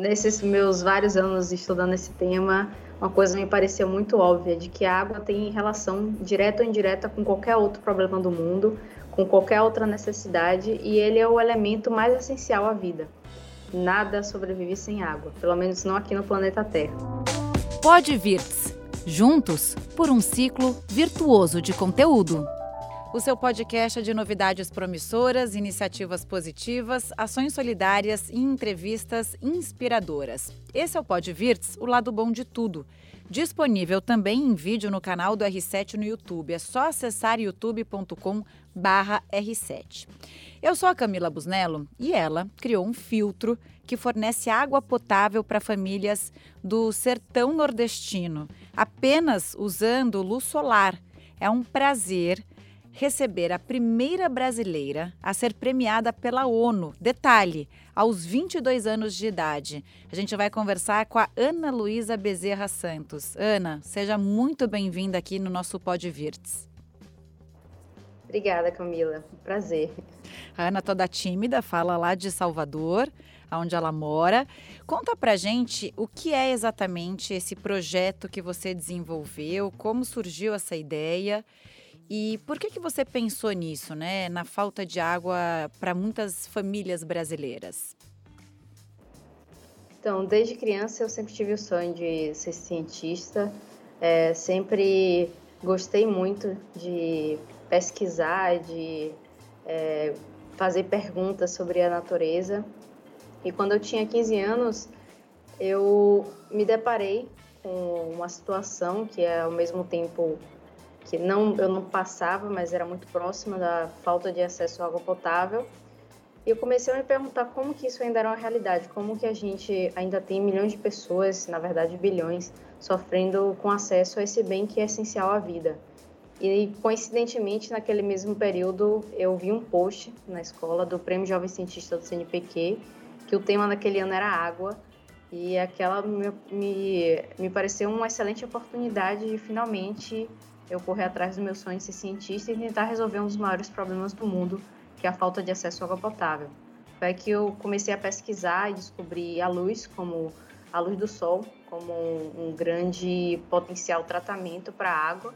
nesses meus vários anos estudando esse tema, uma coisa me pareceu muito óbvia, de que a água tem relação direta ou indireta com qualquer outro problema do mundo, com qualquer outra necessidade, e ele é o elemento mais essencial à vida. Nada sobrevive sem água, pelo menos não aqui no planeta Terra. Pode Virts, juntos por um ciclo virtuoso de conteúdo. O seu podcast é de novidades promissoras, iniciativas positivas, ações solidárias e entrevistas inspiradoras. Esse é o Pod Virts, o lado bom de tudo. Disponível também em vídeo no canal do R7 no YouTube. É só acessar youtube.com R7. Eu sou a Camila Busnello e ela criou um filtro que fornece água potável para famílias do sertão nordestino, apenas usando luz solar. É um prazer receber a primeira brasileira a ser premiada pela ONU. Detalhe, aos 22 anos de idade. A gente vai conversar com a Ana Luísa Bezerra Santos. Ana, seja muito bem-vinda aqui no nosso Pod Virts. Obrigada, Camila. Prazer. A Ana toda tímida, fala lá de Salvador, onde ela mora. Conta pra gente o que é exatamente esse projeto que você desenvolveu, como surgiu essa ideia e por que, que você pensou nisso, né? Na falta de água para muitas famílias brasileiras? Então, desde criança eu sempre tive o sonho de ser cientista. É, sempre gostei muito de pesquisar, de é, fazer perguntas sobre a natureza. E quando eu tinha 15 anos, eu me deparei com uma situação que é ao mesmo tempo que não eu não passava, mas era muito próxima da falta de acesso à água potável. E eu comecei a me perguntar como que isso ainda era uma realidade, como que a gente ainda tem milhões de pessoas, na verdade bilhões, sofrendo com acesso a esse bem que é essencial à vida. E coincidentemente, naquele mesmo período, eu vi um post na escola do Prêmio Jovem Cientista do CNPq, que o tema daquele ano era água, e aquela me, me, me pareceu uma excelente oportunidade de finalmente eu correr atrás do meu sonho de ser cientista e tentar resolver um dos maiores problemas do mundo, que é a falta de acesso à água potável. Foi que eu comecei a pesquisar e descobri a luz como a luz do sol como um, grande potencial tratamento para a água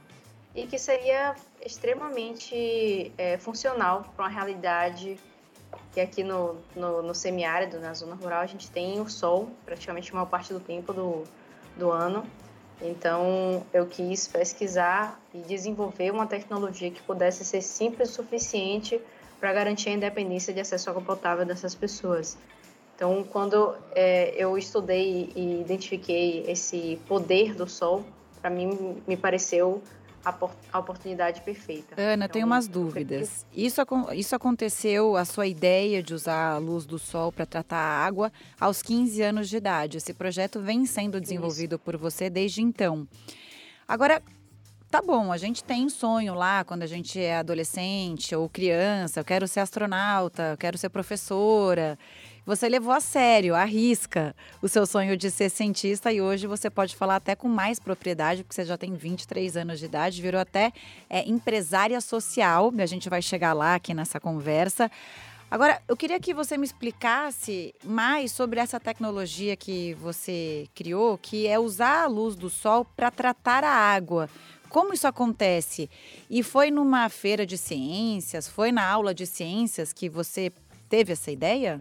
e que seria extremamente é, funcional para uma realidade que aqui no, no, no, semiárido, na zona rural, a gente tem o sol praticamente a maior parte do tempo do, do ano então, eu quis pesquisar e desenvolver uma tecnologia que pudesse ser simples o suficiente para garantir a independência de acesso à água potável dessas pessoas. Então, quando é, eu estudei e identifiquei esse poder do sol, para mim me pareceu a, oportunidade perfeita. Ana, então, tenho umas dúvidas. Isso, isso aconteceu, a sua ideia de usar a luz do sol para tratar a água aos 15 anos de idade. Esse projeto vem sendo desenvolvido isso. por você desde então. Agora, tá bom, a gente tem sonho lá quando a gente é adolescente ou criança, eu quero ser astronauta, eu quero ser professora. Você levou a sério, arrisca o seu sonho de ser cientista e hoje você pode falar até com mais propriedade, porque você já tem 23 anos de idade, virou até é, empresária social. A gente vai chegar lá aqui nessa conversa. Agora, eu queria que você me explicasse mais sobre essa tecnologia que você criou, que é usar a luz do sol para tratar a água. Como isso acontece? E foi numa feira de ciências, foi na aula de ciências que você teve essa ideia?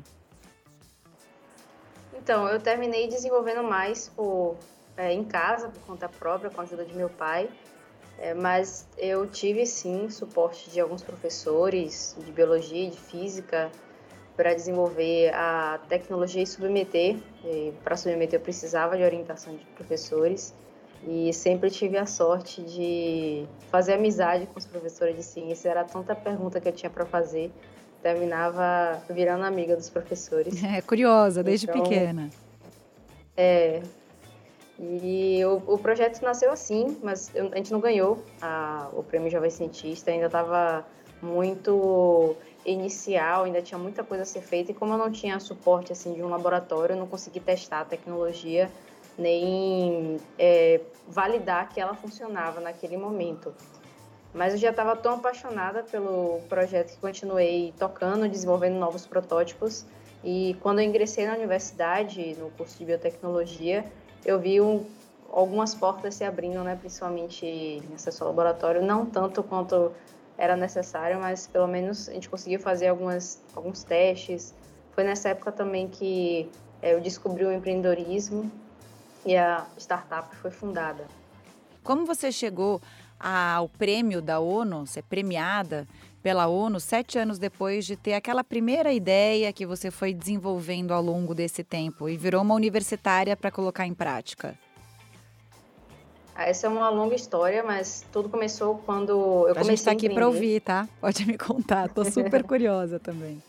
Então, eu terminei desenvolvendo mais por, é, em casa, por conta própria, com a ajuda de meu pai. É, mas eu tive sim suporte de alguns professores de biologia e de física para desenvolver a tecnologia e submeter. Para submeter, eu precisava de orientação de professores e sempre tive a sorte de fazer amizade com os professores de ciência. Era tanta pergunta que eu tinha para fazer terminava virando amiga dos professores. É, curiosa, desde então, pequena. É. E o, o projeto nasceu assim, mas a gente não ganhou a, o prêmio Jovem Cientista, ainda estava muito inicial, ainda tinha muita coisa a ser feita, e como eu não tinha suporte assim de um laboratório, eu não consegui testar a tecnologia nem é, validar que ela funcionava naquele momento. Mas eu já estava tão apaixonada pelo projeto que continuei tocando, desenvolvendo novos protótipos E quando eu ingressei na universidade, no curso de biotecnologia, eu vi um, algumas portas se abrindo, né, principalmente em acesso ao laboratório, não tanto quanto era necessário, mas pelo menos a gente conseguiu fazer algumas, alguns testes. Foi nessa época também que é, eu descobri o empreendedorismo e a startup foi fundada. Como você chegou ao prêmio da ONU, ser premiada pela ONU sete anos depois de ter aquela primeira ideia que você foi desenvolvendo ao longo desse tempo e virou uma universitária para colocar em prática? Ah, essa é uma longa história, mas tudo começou quando eu a comecei a gente tá aqui para ouvir, tá? Pode me contar, tô super curiosa também.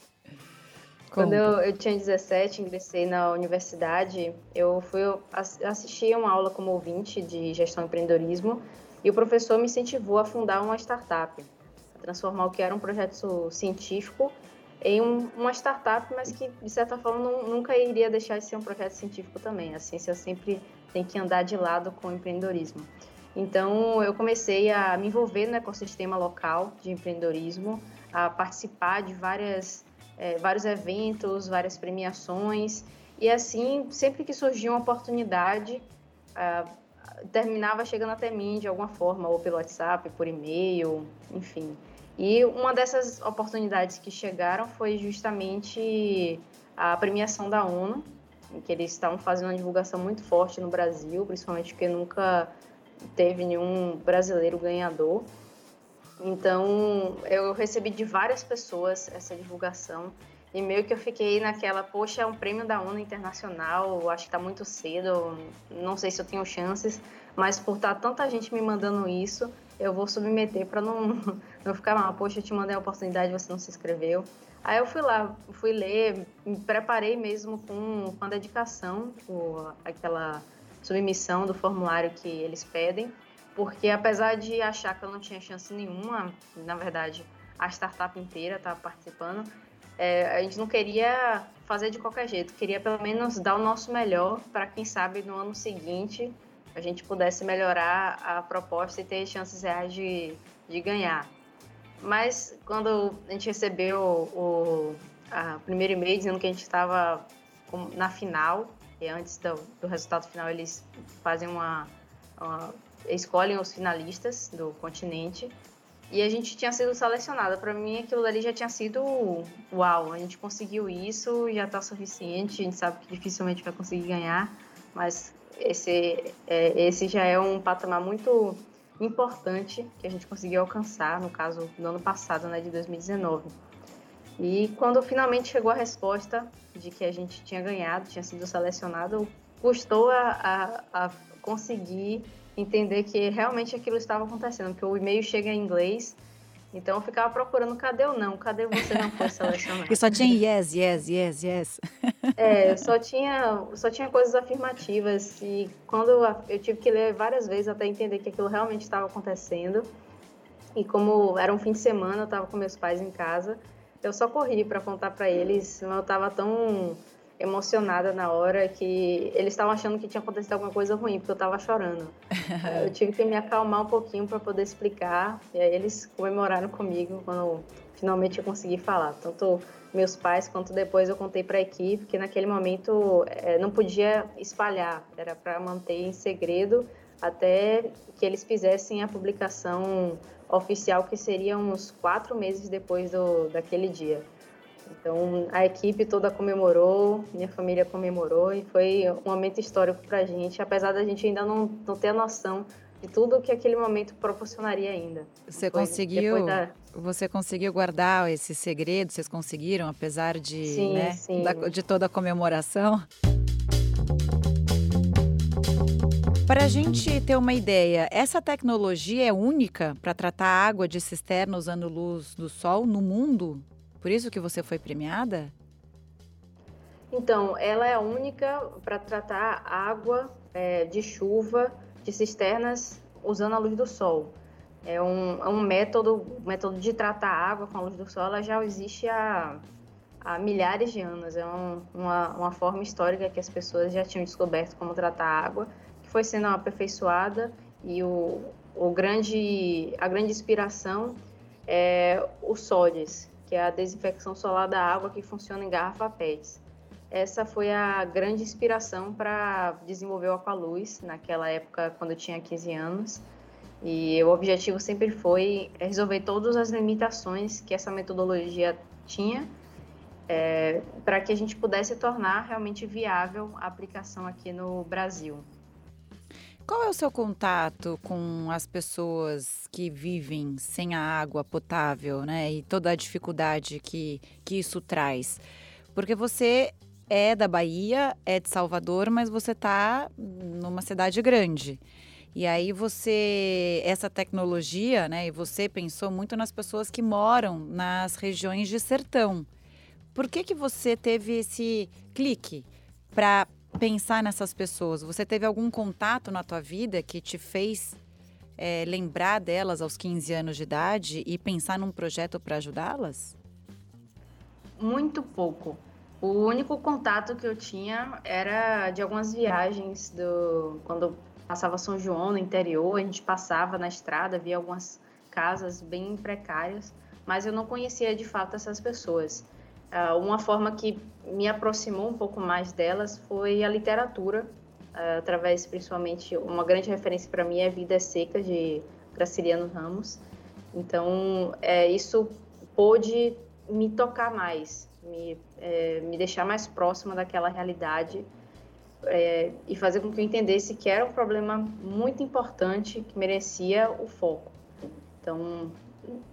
Quando eu, eu, tinha 17, ingressei na universidade, eu fui assistir uma aula como ouvinte de gestão e empreendedorismo e o professor me incentivou a fundar uma startup, a transformar o que era um projeto científico em um, uma startup, mas que, de certa forma, não, nunca iria deixar de ser um projeto científico também. A ciência sempre tem que andar de lado com o empreendedorismo. Então, eu comecei a me envolver no ecossistema local de empreendedorismo, a participar de várias é, vários eventos, várias premiações, e assim, sempre que surgia uma oportunidade, ah, terminava chegando até mim de alguma forma, ou pelo WhatsApp, por e-mail, enfim. E uma dessas oportunidades que chegaram foi justamente a premiação da ONU, em que eles estavam fazendo uma divulgação muito forte no Brasil, principalmente porque nunca teve nenhum brasileiro ganhador. Então, eu recebi de várias pessoas essa divulgação e meio que eu fiquei naquela, poxa, é um prêmio da ONU Internacional, acho que está muito cedo, não sei se eu tenho chances, mas por estar tá tanta gente me mandando isso, eu vou submeter para não, não ficar mal. Poxa, eu te mandei a oportunidade, você não se inscreveu. Aí eu fui lá, fui ler, me preparei mesmo com, com a dedicação, com aquela submissão do formulário que eles pedem porque apesar de achar que eu não tinha chance nenhuma, na verdade, a startup inteira estava participando, é, a gente não queria fazer de qualquer jeito, queria pelo menos dar o nosso melhor para quem sabe no ano seguinte a gente pudesse melhorar a proposta e ter chances reais de, de ganhar. Mas quando a gente recebeu o a primeiro e-mail dizendo que a gente estava na final, e antes do, do resultado final eles fazem uma, uma escolhem os finalistas do continente. E a gente tinha sido selecionada. Para mim, aquilo dali já tinha sido uau. A gente conseguiu isso, já está suficiente. A gente sabe que dificilmente vai conseguir ganhar, mas esse, é, esse já é um patamar muito importante que a gente conseguiu alcançar, no caso, no ano passado, né, de 2019. E quando finalmente chegou a resposta de que a gente tinha ganhado, tinha sido selecionado, custou a, a, a conseguir entender que realmente aquilo estava acontecendo, porque o e-mail chega em inglês, então eu ficava procurando cadê o não, cadê você não foi selecionado. e só tinha yes, yes, yes, yes. é, só tinha, só tinha coisas afirmativas e quando eu tive que ler várias vezes até entender que aquilo realmente estava acontecendo. E como era um fim de semana, eu estava com meus pais em casa, eu só corri para contar para eles, mas eu estava tão emocionada na hora que eles estavam achando que tinha acontecido alguma coisa ruim, porque eu estava chorando. eu tive que me acalmar um pouquinho para poder explicar, e aí eles comemoraram comigo quando finalmente eu consegui falar. Tanto meus pais quanto depois eu contei para a equipe que naquele momento é, não podia espalhar, era para manter em segredo até que eles fizessem a publicação oficial, que seria uns quatro meses depois do, daquele dia. Então a equipe toda comemorou, minha família comemorou e foi um momento histórico para a gente, apesar da gente ainda não, não ter a noção de tudo que aquele momento proporcionaria ainda. Você foi, conseguiu, da... você conseguiu guardar esse segredo? Vocês conseguiram, apesar de, sim, né, sim. Da, de toda a comemoração? Para a gente ter uma ideia, essa tecnologia é única para tratar água de cisterna usando luz do sol no mundo? Por isso que você foi premiada? Então, ela é a única para tratar água é, de chuva de cisternas usando a luz do sol. É um, é um método, método de tratar água com a luz do sol, ela já existe há, há milhares de anos. É um, uma, uma forma histórica que as pessoas já tinham descoberto como tratar água, que foi sendo aperfeiçoada e o, o grande, a grande inspiração é o SODES, que é a desinfecção solar da água que funciona em garrafa PETs. essa foi a grande inspiração para desenvolver o Aqualuz naquela época, quando eu tinha 15 anos. E o objetivo sempre foi resolver todas as limitações que essa metodologia tinha é, para que a gente pudesse tornar realmente viável a aplicação aqui no Brasil. Qual é o seu contato com as pessoas que vivem sem a água potável, né? E toda a dificuldade que, que isso traz? Porque você é da Bahia, é de Salvador, mas você está numa cidade grande. E aí você, essa tecnologia, né? E você pensou muito nas pessoas que moram nas regiões de sertão. Por que que você teve esse clique para pensar nessas pessoas? Você teve algum contato na tua vida que te fez é, lembrar delas aos 15 anos de idade e pensar num projeto para ajudá-las? Muito pouco. O único contato que eu tinha era de algumas viagens do quando passava São João no interior, a gente passava na estrada, via algumas casas bem precárias, mas eu não conhecia de fato essas pessoas. Uh, uma forma que me aproximou um pouco mais delas foi a literatura, uh, através principalmente, uma grande referência para mim é Vida Seca, de Graciliano Ramos. Então, é, isso pôde me tocar mais, me, é, me deixar mais próxima daquela realidade é, e fazer com que eu entendesse que era um problema muito importante que merecia o foco. Então,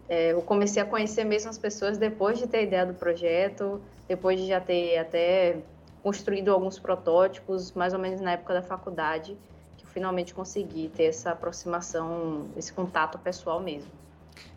é, eu comecei a conhecer mesmo as pessoas depois de ter a ideia do projeto, depois de já ter até construído alguns protótipos, mais ou menos na época da faculdade, que eu finalmente consegui ter essa aproximação, esse contato pessoal mesmo.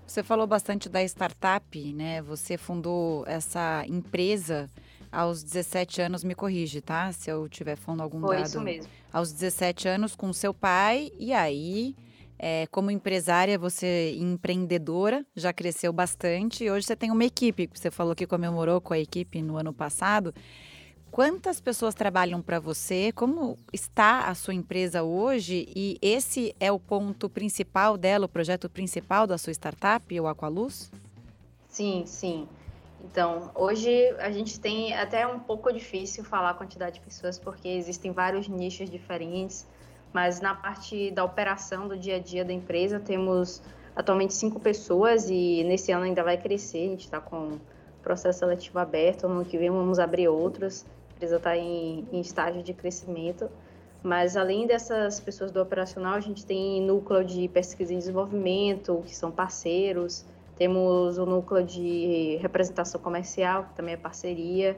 Você falou bastante da startup, né? Você fundou essa empresa aos 17 anos, me corrige, tá? Se eu tiver falando algum Foi dado. isso mesmo. Aos 17 anos com seu pai, e aí é, como empresária, você empreendedora, já cresceu bastante. E hoje você tem uma equipe, você falou que comemorou com a equipe no ano passado. Quantas pessoas trabalham para você? Como está a sua empresa hoje? E esse é o ponto principal dela, o projeto principal da sua startup, o Aqualuz? Sim, sim. Então, hoje a gente tem até um pouco difícil falar a quantidade de pessoas, porque existem vários nichos diferentes mas na parte da operação do dia a dia da empresa temos atualmente cinco pessoas e nesse ano ainda vai crescer, a gente está com processo seletivo aberto, no ano que vem vamos abrir outros, a empresa está em, em estágio de crescimento, mas além dessas pessoas do operacional, a gente tem núcleo de pesquisa e desenvolvimento, que são parceiros, temos o núcleo de representação comercial, que também é parceria,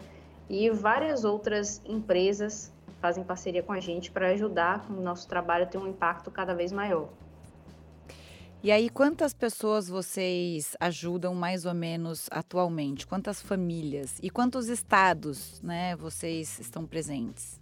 e várias outras empresas fazem parceria com a gente para ajudar o nosso trabalho a ter um impacto cada vez maior. E aí, quantas pessoas vocês ajudam mais ou menos atualmente? Quantas famílias? E quantos estados né, vocês estão presentes?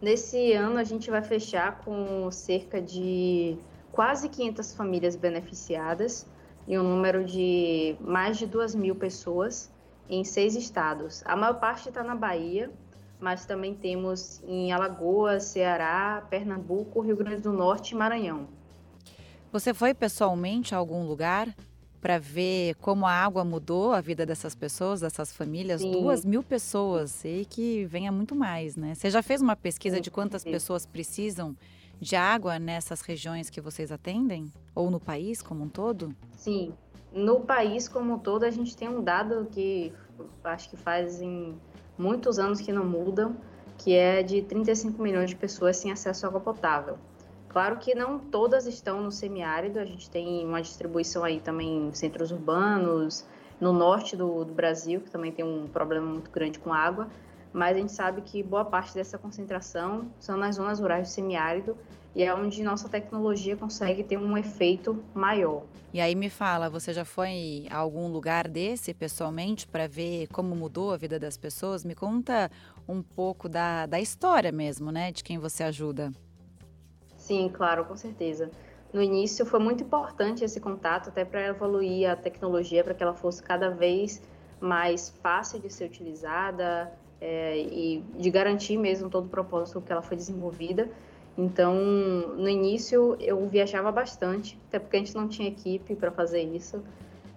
Nesse ano, a gente vai fechar com cerca de quase 500 famílias beneficiadas e um número de mais de 2 mil pessoas em seis estados. A maior parte está na Bahia, mas também temos em Alagoas, Ceará, Pernambuco, Rio Grande do Norte e Maranhão. Você foi pessoalmente a algum lugar para ver como a água mudou a vida dessas pessoas, dessas famílias? Sim. Duas mil pessoas, e que venha muito mais, né? Você já fez uma pesquisa sim, de quantas sim. pessoas precisam de água nessas regiões que vocês atendem? Ou no país como um todo? Sim, no país como um todo a gente tem um dado que acho que faz em muitos anos que não mudam, que é de 35 milhões de pessoas sem acesso à água potável. Claro que não todas estão no semiárido, a gente tem uma distribuição aí também em centros urbanos, no norte do, do Brasil, que também tem um problema muito grande com água, mas a gente sabe que boa parte dessa concentração são nas zonas rurais do semiárido e é onde nossa tecnologia consegue ter um efeito maior. E aí me fala, você já foi a algum lugar desse pessoalmente para ver como mudou a vida das pessoas? Me conta um pouco da, da história mesmo, né, de quem você ajuda. Sim, claro, com certeza. No início foi muito importante esse contato, até para evoluir a tecnologia, para que ela fosse cada vez mais fácil de ser utilizada, é, e de garantir mesmo todo o propósito que ela foi desenvolvida. Então, no início eu viajava bastante, até porque a gente não tinha equipe para fazer isso.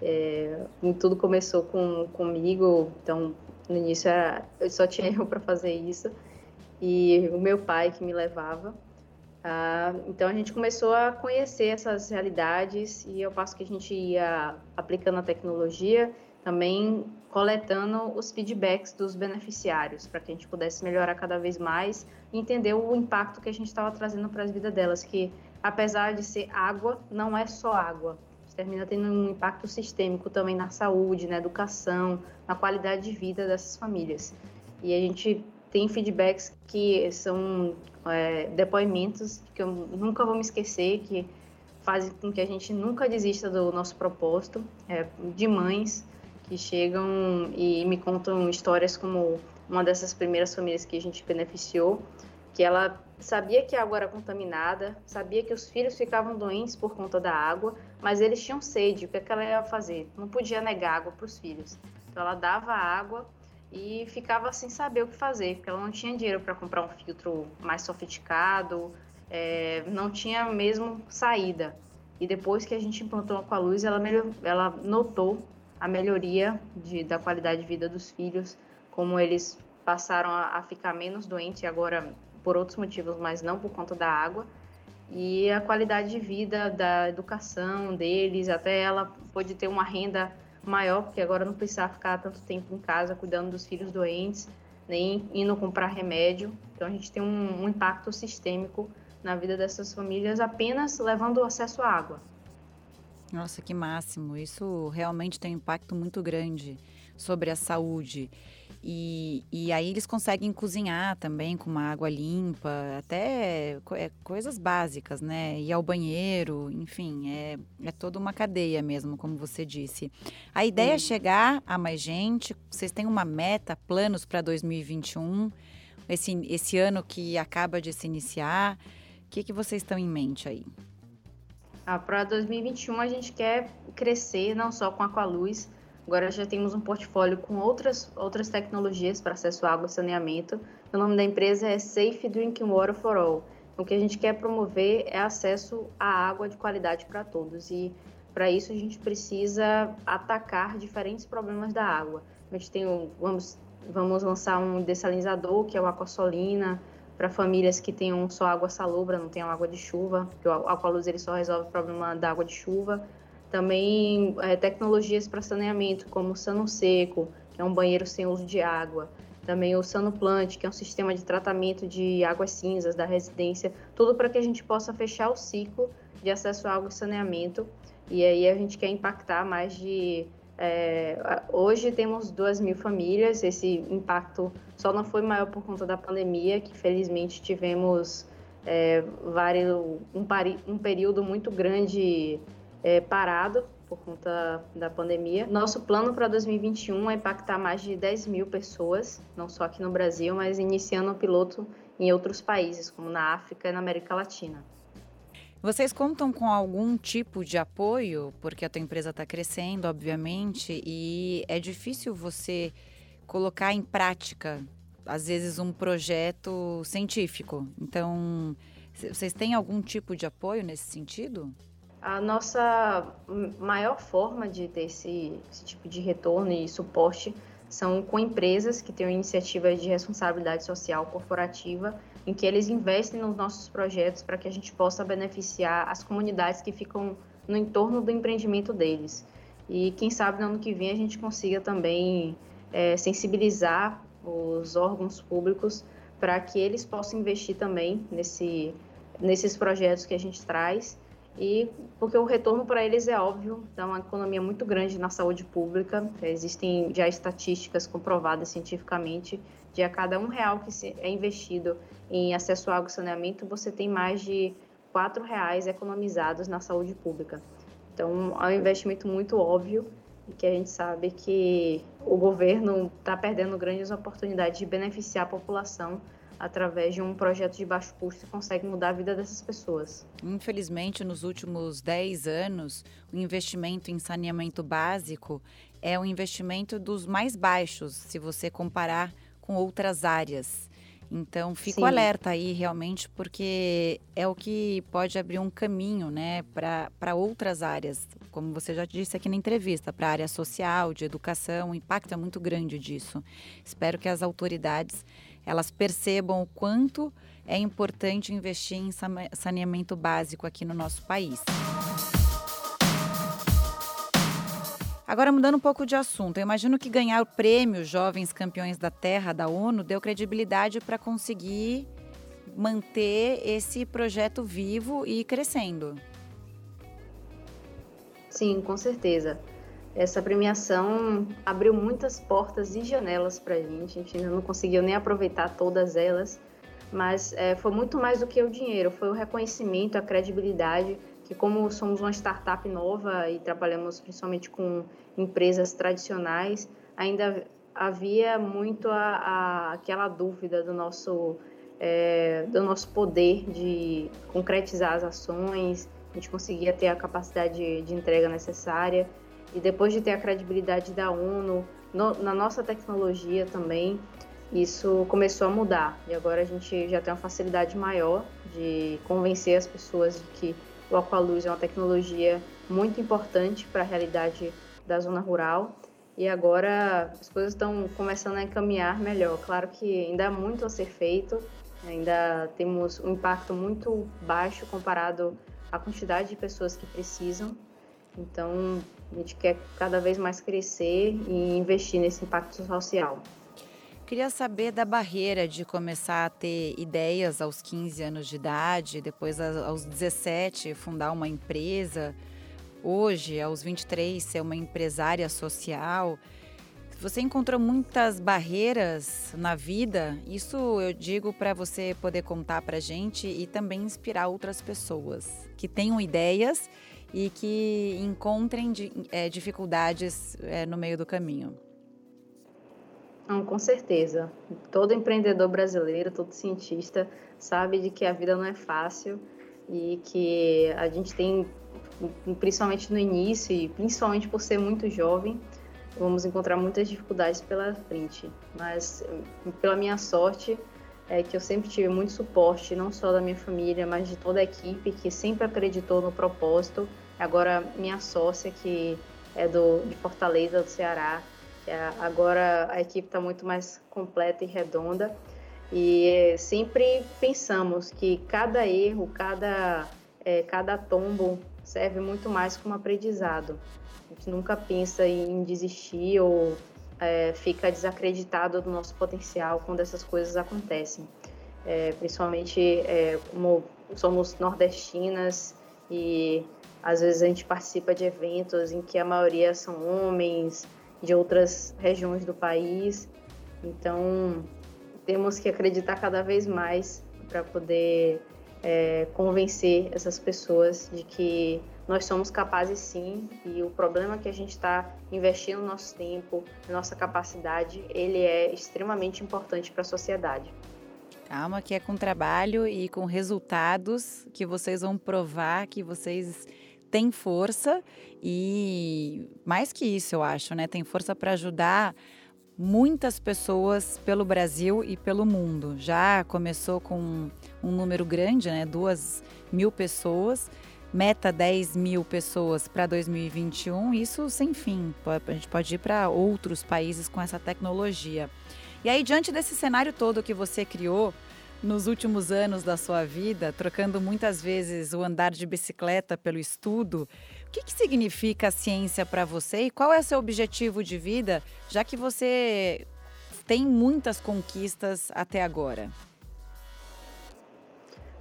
É, tudo começou com, comigo, então No início era, eu só tinha eu para fazer isso e o meu pai que me levava. Ah, então a gente começou a conhecer essas realidades e ao passo que a gente ia aplicando a tecnologia, também coletando os feedbacks dos beneficiários para que a gente pudesse melhorar cada vez mais e entender o impacto que a gente estava trazendo para as vidas delas, que apesar de ser água, não é só água. Termina tendo um impacto sistêmico também na saúde, na educação, na qualidade de vida dessas famílias. E a gente tem feedbacks que são é, depoimentos que eu nunca vou me esquecer, que fazem com que a gente nunca desista do nosso propósito, é, de mães que chegam e me contam histórias como uma dessas primeiras famílias que a gente beneficiou, que ela sabia que a água era contaminada, sabia que os filhos ficavam doentes por conta da água, mas eles tinham sede, o que, é que ela ia fazer? Não podia negar água para os filhos. Então ela dava água e ficava sem saber o que fazer, porque ela não tinha dinheiro para comprar um filtro mais sofisticado, é, não tinha mesmo saída. E depois que a gente implantou a luz, ela, melhor, ela notou a melhoria de, da qualidade de vida dos filhos, como eles passaram a, a ficar menos doentes agora por outros motivos, mas não por conta da água. E a qualidade de vida da educação deles, até ela pôde ter uma renda maior, porque agora não precisava ficar tanto tempo em casa cuidando dos filhos doentes, nem indo comprar remédio. Então a gente tem um, um impacto sistêmico na vida dessas famílias apenas levando o acesso à água. Nossa, que máximo! Isso realmente tem um impacto muito grande sobre a saúde. E, e aí eles conseguem cozinhar também com uma água limpa, até é, coisas básicas, né? Ir ao banheiro, enfim, é, é toda uma cadeia mesmo, como você disse. A ideia é chegar a mais gente, vocês têm uma meta, planos para 2021, esse, esse ano que acaba de se iniciar. O que, que vocês estão em mente aí? Ah, para 2021 a gente quer crescer não só com Aqualuz, Agora já temos um portfólio com outras, outras tecnologias para acesso à água e saneamento. O nome da empresa é Safe Drinking Water for All. O que a gente quer promover é acesso à água de qualidade para todos. E para isso a gente precisa atacar diferentes problemas da água. A gente tem um, vamos, vamos lançar um dessalinizador, que é o Aquasolina, para famílias que tenham só água salobra, não tenham água de chuva, porque o Aqualuz ele só resolve o problema da água de chuva também é, tecnologias para saneamento, como o Sano Seco, que é um banheiro sem uso de água. Também o Sano Plant, que é um sistema de tratamento de águas cinzas da residência. Tudo para que a gente possa fechar o ciclo de acesso à água e saneamento. E aí a gente quer impactar mais de é, hoje temos duas mil famílias. Esse impacto só não foi maior por conta da pandemia, que felizmente tivemos é, vários, um, um, período muito grande é, parado por conta da pandemia. Nosso plano para 2021 é impactar mais de 10 mil pessoas, não só aqui no Brasil, mas iniciando o piloto em outros países, como na África e na América Latina. Vocês contam com algum tipo de apoio? Porque a tua empresa está crescendo, obviamente, e é difícil você colocar em prática, às vezes, um projeto científico. Então, vocês têm algum tipo de apoio nesse sentido? A nossa maior forma de ter esse, esse tipo de retorno e suporte são com empresas que têm iniciativas de responsabilidade social corporativa, em que eles investem nos nossos projetos para que a gente possa beneficiar as comunidades que ficam no entorno do empreendimento deles. E quem sabe no ano que vem a gente consiga também é, sensibilizar os órgãos públicos para que eles possam investir também nesse, nesses projetos que a gente traz e porque o retorno para eles é óbvio, dá uma economia muito grande na saúde pública. Existem já estatísticas comprovadas cientificamente de a cada um real que é investido em acesso à água e saneamento, você tem mais de quatro reais economizados na saúde pública. Então, é um investimento muito óbvio e que a gente sabe que o governo está perdendo grandes oportunidades de beneficiar a população através de um projeto de baixo custo, consegue mudar a vida dessas pessoas. Infelizmente, nos últimos 10 anos, o investimento em saneamento básico é um investimento dos mais baixos, se você comparar com outras áreas. Então, fico Sim. alerta aí realmente, porque é o que pode abrir um caminho né, para outras áreas, como você já disse aqui na entrevista, para a área social, de educação, o impacto é muito grande disso. Espero que as autoridades elas percebam o quanto é importante investir em saneamento básico aqui no nosso país. Agora, mudando um pouco de assunto, eu imagino que ganhar o prêmio Jovens Campeões da Terra da ONU deu credibilidade para conseguir manter esse projeto vivo e crescendo. Sim, com certeza. Essa premiação abriu muitas portas e janelas para a gente. A gente ainda não conseguiu nem aproveitar todas elas, mas é, foi muito mais do que o dinheiro. Foi o reconhecimento, a credibilidade que como somos uma startup nova e trabalhamos principalmente com empresas tradicionais, ainda havia muito a, a aquela dúvida do nosso é, do nosso poder de concretizar as ações, a gente conseguia ter a capacidade de, de entrega necessária e depois de ter a credibilidade da ONU no, na nossa tecnologia também, isso começou a mudar e agora a gente já tem uma facilidade maior de convencer as pessoas de que o Aqualuz é uma tecnologia muito importante para a realidade da zona rural e agora as coisas estão começando a encaminhar melhor. Claro que ainda há muito a ser feito, ainda temos um impacto muito baixo comparado à quantidade de pessoas que precisam. Então, a gente quer cada vez mais crescer e investir nesse impacto social. Queria saber da barreira de começar a ter ideias aos 15 anos de idade, depois aos 17 fundar uma empresa, hoje aos 23 ser uma empresária social. Você encontrou muitas barreiras na vida? Isso eu digo para você poder contar para gente e também inspirar outras pessoas que tenham ideias e que encontrem é, dificuldades é, no meio do caminho. Não, com certeza. Todo empreendedor brasileiro, todo cientista sabe de que a vida não é fácil e que a gente tem, principalmente no início e principalmente por ser muito jovem, vamos encontrar muitas dificuldades pela frente. Mas pela minha sorte é que eu sempre tive muito suporte, não só da minha família, mas de toda a equipe que sempre acreditou no propósito. Agora minha sócia que é do de Fortaleza, do Ceará, é, agora a equipe está muito mais completa e redonda e sempre pensamos que cada erro, cada, é, cada tombo serve muito mais como aprendizado. A gente nunca pensa em desistir ou é, fica desacreditado do nosso potencial quando essas coisas acontecem. É, principalmente é, como somos nordestinas e às vezes a gente participa de eventos em que a maioria são homens, de outras regiões do país. Então, temos que acreditar cada vez mais para poder é, convencer essas pessoas de que nós somos capazes sim e o problema que a gente está investindo nosso tempo, nossa capacidade, ele é extremamente importante para a sociedade. Calma, que é com trabalho e com resultados que vocês vão provar que vocês tem força e mais que isso, eu acho, né? Tem força para ajudar muitas pessoas pelo Brasil e pelo mundo. Já começou com um número grande, né? Duas mil pessoas, meta 10 mil pessoas para 2021, isso sem fim. A gente pode ir para outros países com essa tecnologia. E aí, diante desse cenário todo que você criou, nos últimos anos da sua vida, trocando muitas vezes o andar de bicicleta pelo estudo, o que, que significa a ciência para você e qual é o seu objetivo de vida, já que você tem muitas conquistas até agora?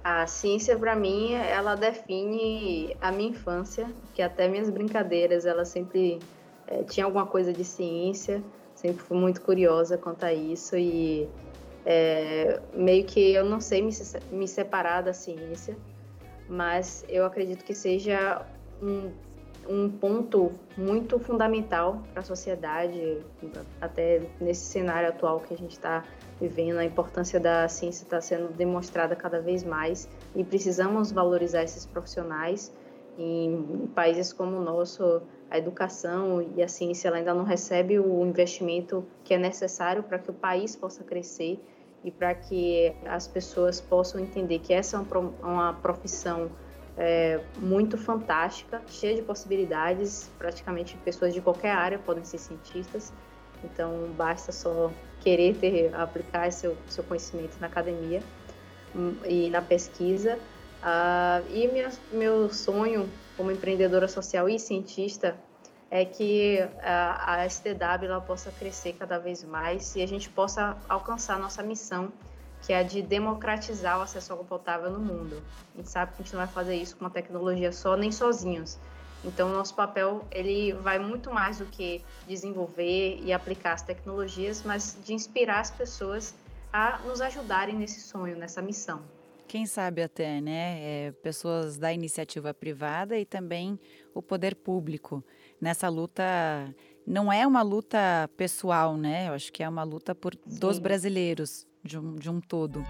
A ciência para mim, ela define a minha infância, que até minhas brincadeiras, ela sempre é, tinha alguma coisa de ciência, sempre fui muito curiosa quanto a isso e é, meio que eu não sei me, me separar da ciência, mas eu acredito que seja um, um ponto muito fundamental para a sociedade, até nesse cenário atual que a gente está vivendo, a importância da ciência está sendo demonstrada cada vez mais e precisamos valorizar esses profissionais. Em países como o nosso, a educação e a ciência ainda não recebe o investimento que é necessário para que o país possa crescer e para que as pessoas possam entender que essa é uma profissão é, muito fantástica, cheia de possibilidades. Praticamente pessoas de qualquer área podem ser cientistas. Então basta só querer ter aplicar seu seu conhecimento na academia hum, e na pesquisa. Uh, e minha, meu sonho como empreendedora social e cientista é que a, a STW ela possa crescer cada vez mais e a gente possa alcançar nossa missão, que é a de democratizar o acesso à água potável no mundo. A gente sabe que a gente não vai fazer isso com uma tecnologia só, nem sozinhos. Então, nosso papel ele vai muito mais do que desenvolver e aplicar as tecnologias, mas de inspirar as pessoas a nos ajudarem nesse sonho, nessa missão. Quem sabe até, né? É, pessoas da iniciativa privada e também o poder público nessa luta. Não é uma luta pessoal, né? Eu acho que é uma luta por Sim. dos brasileiros, de um, de um todo.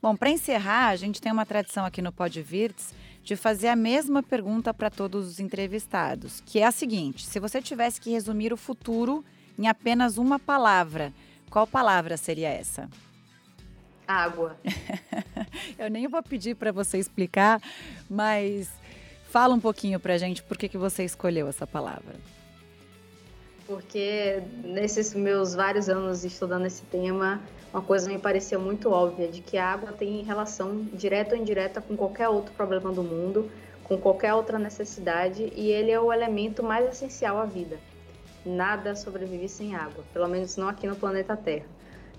Bom, para encerrar, a gente tem uma tradição aqui no Pod Virts de fazer a mesma pergunta para todos os entrevistados, que é a seguinte: se você tivesse que resumir o futuro em apenas uma palavra, qual palavra seria essa? Água. Eu nem vou pedir para você explicar, mas Fala um pouquinho para a gente por que, que você escolheu essa palavra. Porque nesses meus vários anos estudando esse tema, uma coisa me pareceu muito óbvia, de que a água tem relação direta ou indireta com qualquer outro problema do mundo, com qualquer outra necessidade, e ele é o elemento mais essencial à vida. Nada sobrevive sem água, pelo menos não aqui no planeta Terra.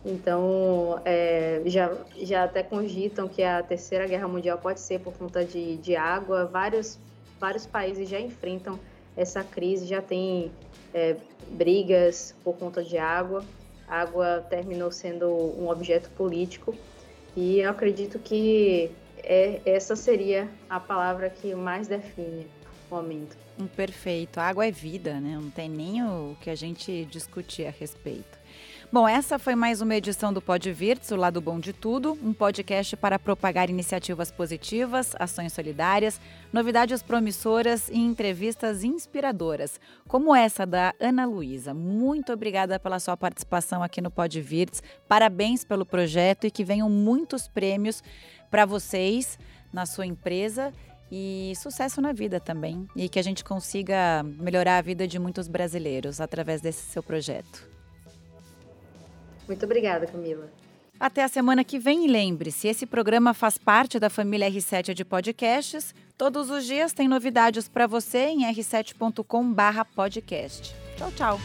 Então, é, já, já até cogitam que a Terceira Guerra Mundial pode ser por conta de, de água. Vários, vários países já enfrentam essa crise, já tem é, brigas por conta de água. A água terminou sendo um objeto político e eu acredito que é, essa seria a palavra que mais define o momento. Um perfeito. A água é vida, né? Não tem nem o que a gente discutir a respeito. Bom, essa foi mais uma edição do Pod Virtus, o lado bom de tudo, um podcast para propagar iniciativas positivas, ações solidárias, novidades promissoras e entrevistas inspiradoras, como essa da Ana Luísa. Muito obrigada pela sua participação aqui no Pod Virtus. Parabéns pelo projeto e que venham muitos prêmios para vocês na sua empresa e sucesso na vida também. E que a gente consiga melhorar a vida de muitos brasileiros através desse seu projeto. Muito obrigada, Camila. Até a semana que vem e lembre-se, esse programa faz parte da família R7 de podcasts. Todos os dias tem novidades para você em r7.com/podcast. Tchau, tchau.